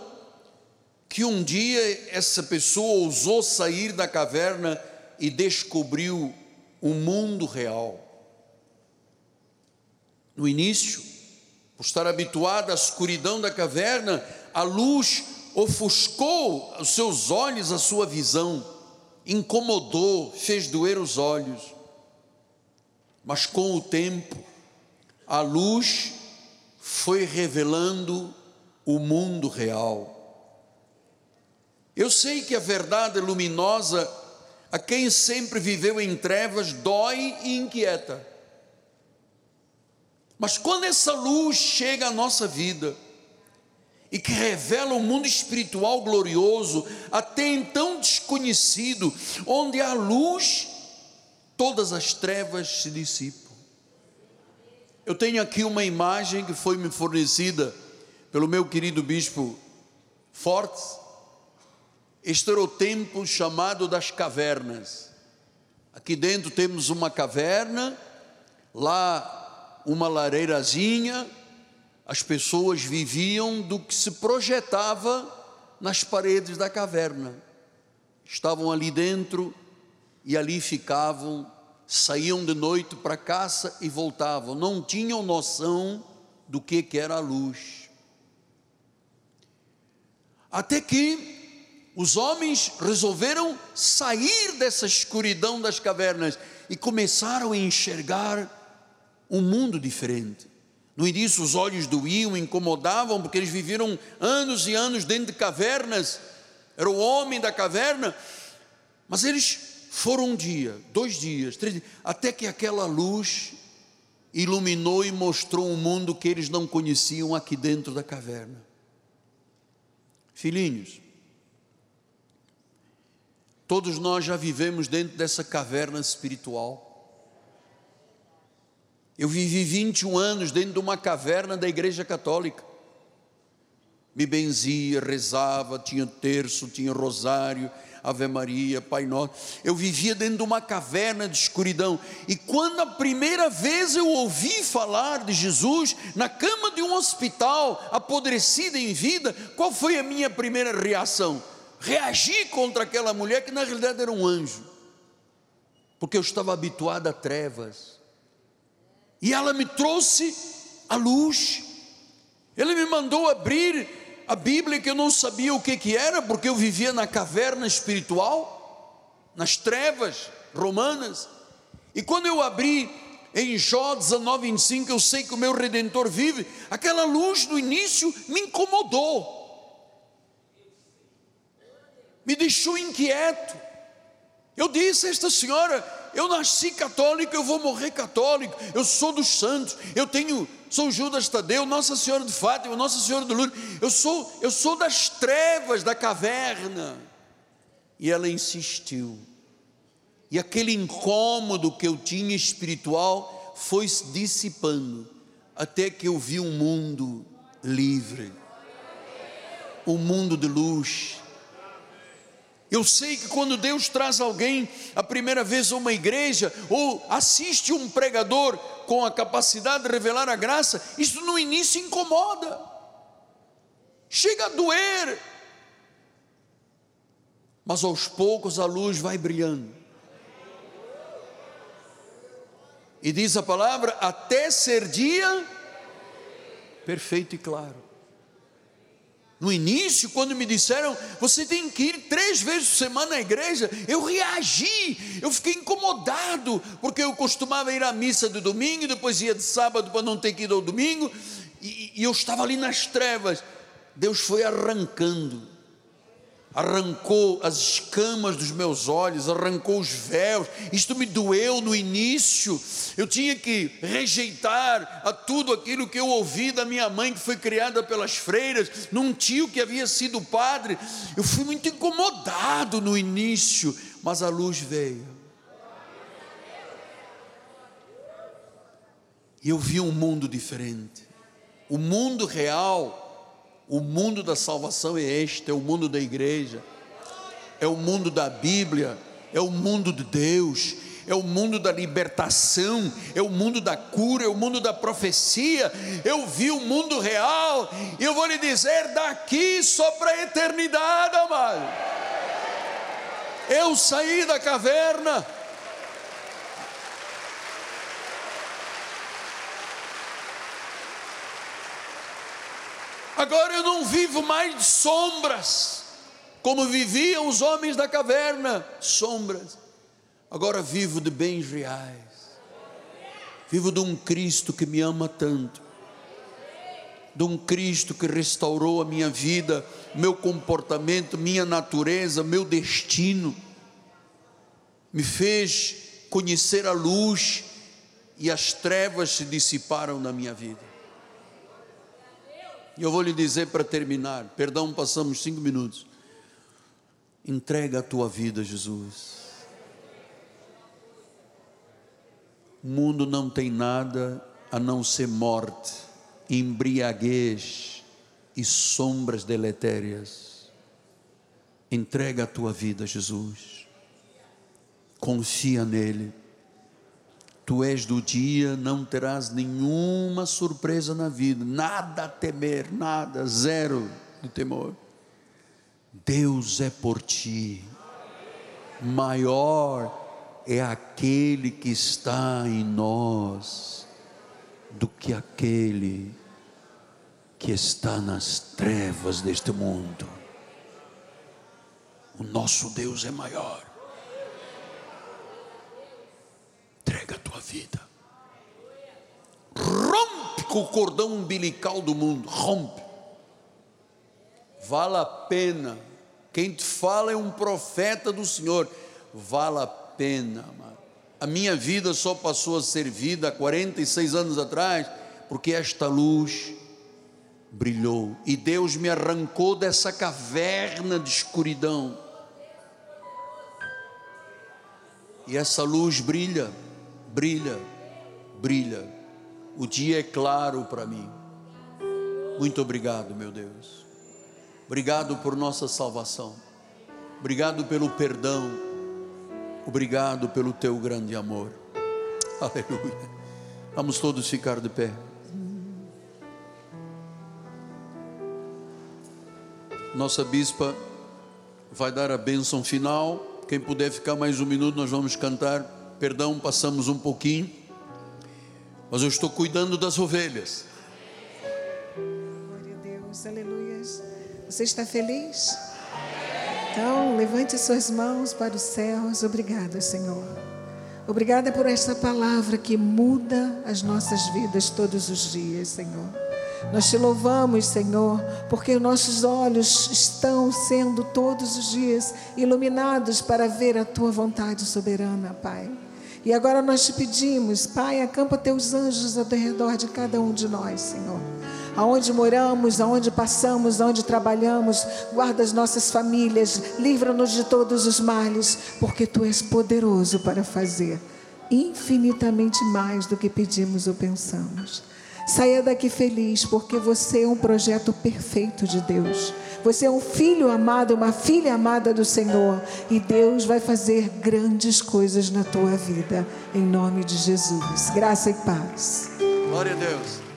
que um dia essa pessoa ousou sair da caverna e descobriu o mundo real. No início, por estar habituado à escuridão da caverna, a luz ofuscou os seus olhos, a sua visão, incomodou, fez doer os olhos. Mas com o tempo, a luz foi revelando o mundo real. Eu sei que a verdade luminosa, a quem sempre viveu em trevas, dói e inquieta. Mas quando essa luz chega à nossa vida, e que revela um mundo espiritual glorioso, até então desconhecido, onde há luz, todas as trevas se dissipam. Eu tenho aqui uma imagem que foi me fornecida pelo meu querido bispo Fortes. Este era o templo chamado das cavernas. Aqui dentro temos uma caverna, lá uma lareirazinha, as pessoas viviam do que se projetava nas paredes da caverna. Estavam ali dentro e ali ficavam, saíam de noite para caça e voltavam, não tinham noção do que, que era a luz. Até que os homens resolveram sair dessa escuridão das cavernas e começaram a enxergar um mundo diferente. No início, os olhos doíam, incomodavam, porque eles viveram anos e anos dentro de cavernas, era o homem da caverna, mas eles foram um dia, dois dias, três dias, até que aquela luz iluminou e mostrou um mundo que eles não conheciam aqui dentro da caverna. Filhinhos, todos nós já vivemos dentro dessa caverna espiritual. Eu vivi 21 anos dentro de uma caverna da Igreja Católica. Me benzia, rezava, tinha terço, tinha rosário, Ave Maria, Pai Nosso. Eu vivia dentro de uma caverna de escuridão. E quando a primeira vez eu ouvi falar de Jesus na cama de um hospital, apodrecida em vida, qual foi a minha primeira reação? Reagi contra aquela mulher que na realidade era um anjo, porque eu estava habituado a trevas e ela me trouxe a luz. Ele me mandou abrir a Bíblia que eu não sabia o que, que era, porque eu vivia na caverna espiritual, nas trevas romanas. E quando eu abri em Jó 19, 25, eu sei que o meu redentor vive, aquela luz no início me incomodou, me deixou inquieto. Eu disse a esta senhora: eu nasci católico, eu vou morrer católico, eu sou dos santos, eu tenho, sou Judas Tadeu, Nossa Senhora de Fátima, Nossa Senhora de Lourdes, eu sou, eu sou das trevas da caverna. E ela insistiu. E aquele incômodo que eu tinha espiritual foi se dissipando, até que eu vi um mundo livre, um mundo de luz, eu sei que quando Deus traz alguém a primeira vez a uma igreja, ou assiste um pregador com a capacidade de revelar a graça, isso no início incomoda, chega a doer, mas aos poucos a luz vai brilhando. E diz a palavra, até ser dia perfeito e claro. No início, quando me disseram, você tem que ir três vezes por semana à igreja, eu reagi, eu fiquei incomodado, porque eu costumava ir à missa de domingo, depois ia de sábado para não ter que ir ao domingo, e, e eu estava ali nas trevas. Deus foi arrancando arrancou as escamas dos meus olhos, arrancou os véus. Isto me doeu no início. Eu tinha que rejeitar a tudo aquilo que eu ouvi da minha mãe, que foi criada pelas freiras, num tio que havia sido padre. Eu fui muito incomodado no início, mas a luz veio. E eu vi um mundo diferente. O mundo real o mundo da salvação é este, é o mundo da igreja, é o mundo da Bíblia, é o mundo de Deus, é o mundo da libertação, é o mundo da cura, é o mundo da profecia. Eu vi o mundo real, e eu vou lhe dizer: daqui só para a eternidade, amado. Eu saí da caverna Agora eu não vivo mais de sombras, como viviam os homens da caverna, sombras. Agora vivo de bens reais. Vivo de um Cristo que me ama tanto. De um Cristo que restaurou a minha vida, meu comportamento, minha natureza, meu destino. Me fez conhecer a luz e as trevas se dissiparam na minha vida. E eu vou lhe dizer para terminar, perdão, passamos cinco minutos. Entrega a tua vida Jesus. O mundo não tem nada a não ser morte, embriaguez e sombras deletérias. Entrega a tua vida Jesus. Confia nele Tu és do dia, não terás nenhuma surpresa na vida, nada a temer, nada, zero de temor. Deus é por ti, maior é aquele que está em nós do que aquele que está nas trevas deste mundo. O nosso Deus é maior. A tua vida. Rompe com o cordão umbilical do mundo, rompe. Vale a pena. Quem te fala é um profeta do Senhor. Vale a pena, amado. A minha vida só passou a ser vida há 46 anos atrás, porque esta luz brilhou e Deus me arrancou dessa caverna de escuridão. E essa luz brilha brilha, brilha. O dia é claro para mim. Muito obrigado, meu Deus. Obrigado por nossa salvação. Obrigado pelo perdão. Obrigado pelo teu grande amor. Aleluia. Vamos todos ficar de pé. Nossa bispa vai dar a bênção final. Quem puder ficar mais um minuto, nós vamos cantar. Perdão, passamos um pouquinho, mas eu estou cuidando das ovelhas. irmãos. Aleluia. Você está feliz? Então, levante suas mãos para os céus. Obrigada, Senhor. Obrigada por esta palavra que muda as nossas vidas todos os dias, Senhor. Nós te louvamos, Senhor, porque nossos olhos estão sendo todos os dias iluminados para ver a tua vontade soberana, Pai. E agora nós te pedimos, Pai, acampa teus anjos ao redor de cada um de nós, Senhor. Aonde moramos, aonde passamos, aonde trabalhamos, guarda as nossas famílias, livra-nos de todos os males, porque tu és poderoso para fazer infinitamente mais do que pedimos ou pensamos. Saia daqui feliz, porque você é um projeto perfeito de Deus. Você é um filho amado, uma filha amada do Senhor. E Deus vai fazer grandes coisas na tua vida. Em nome de Jesus. Graça e paz. Glória a Deus.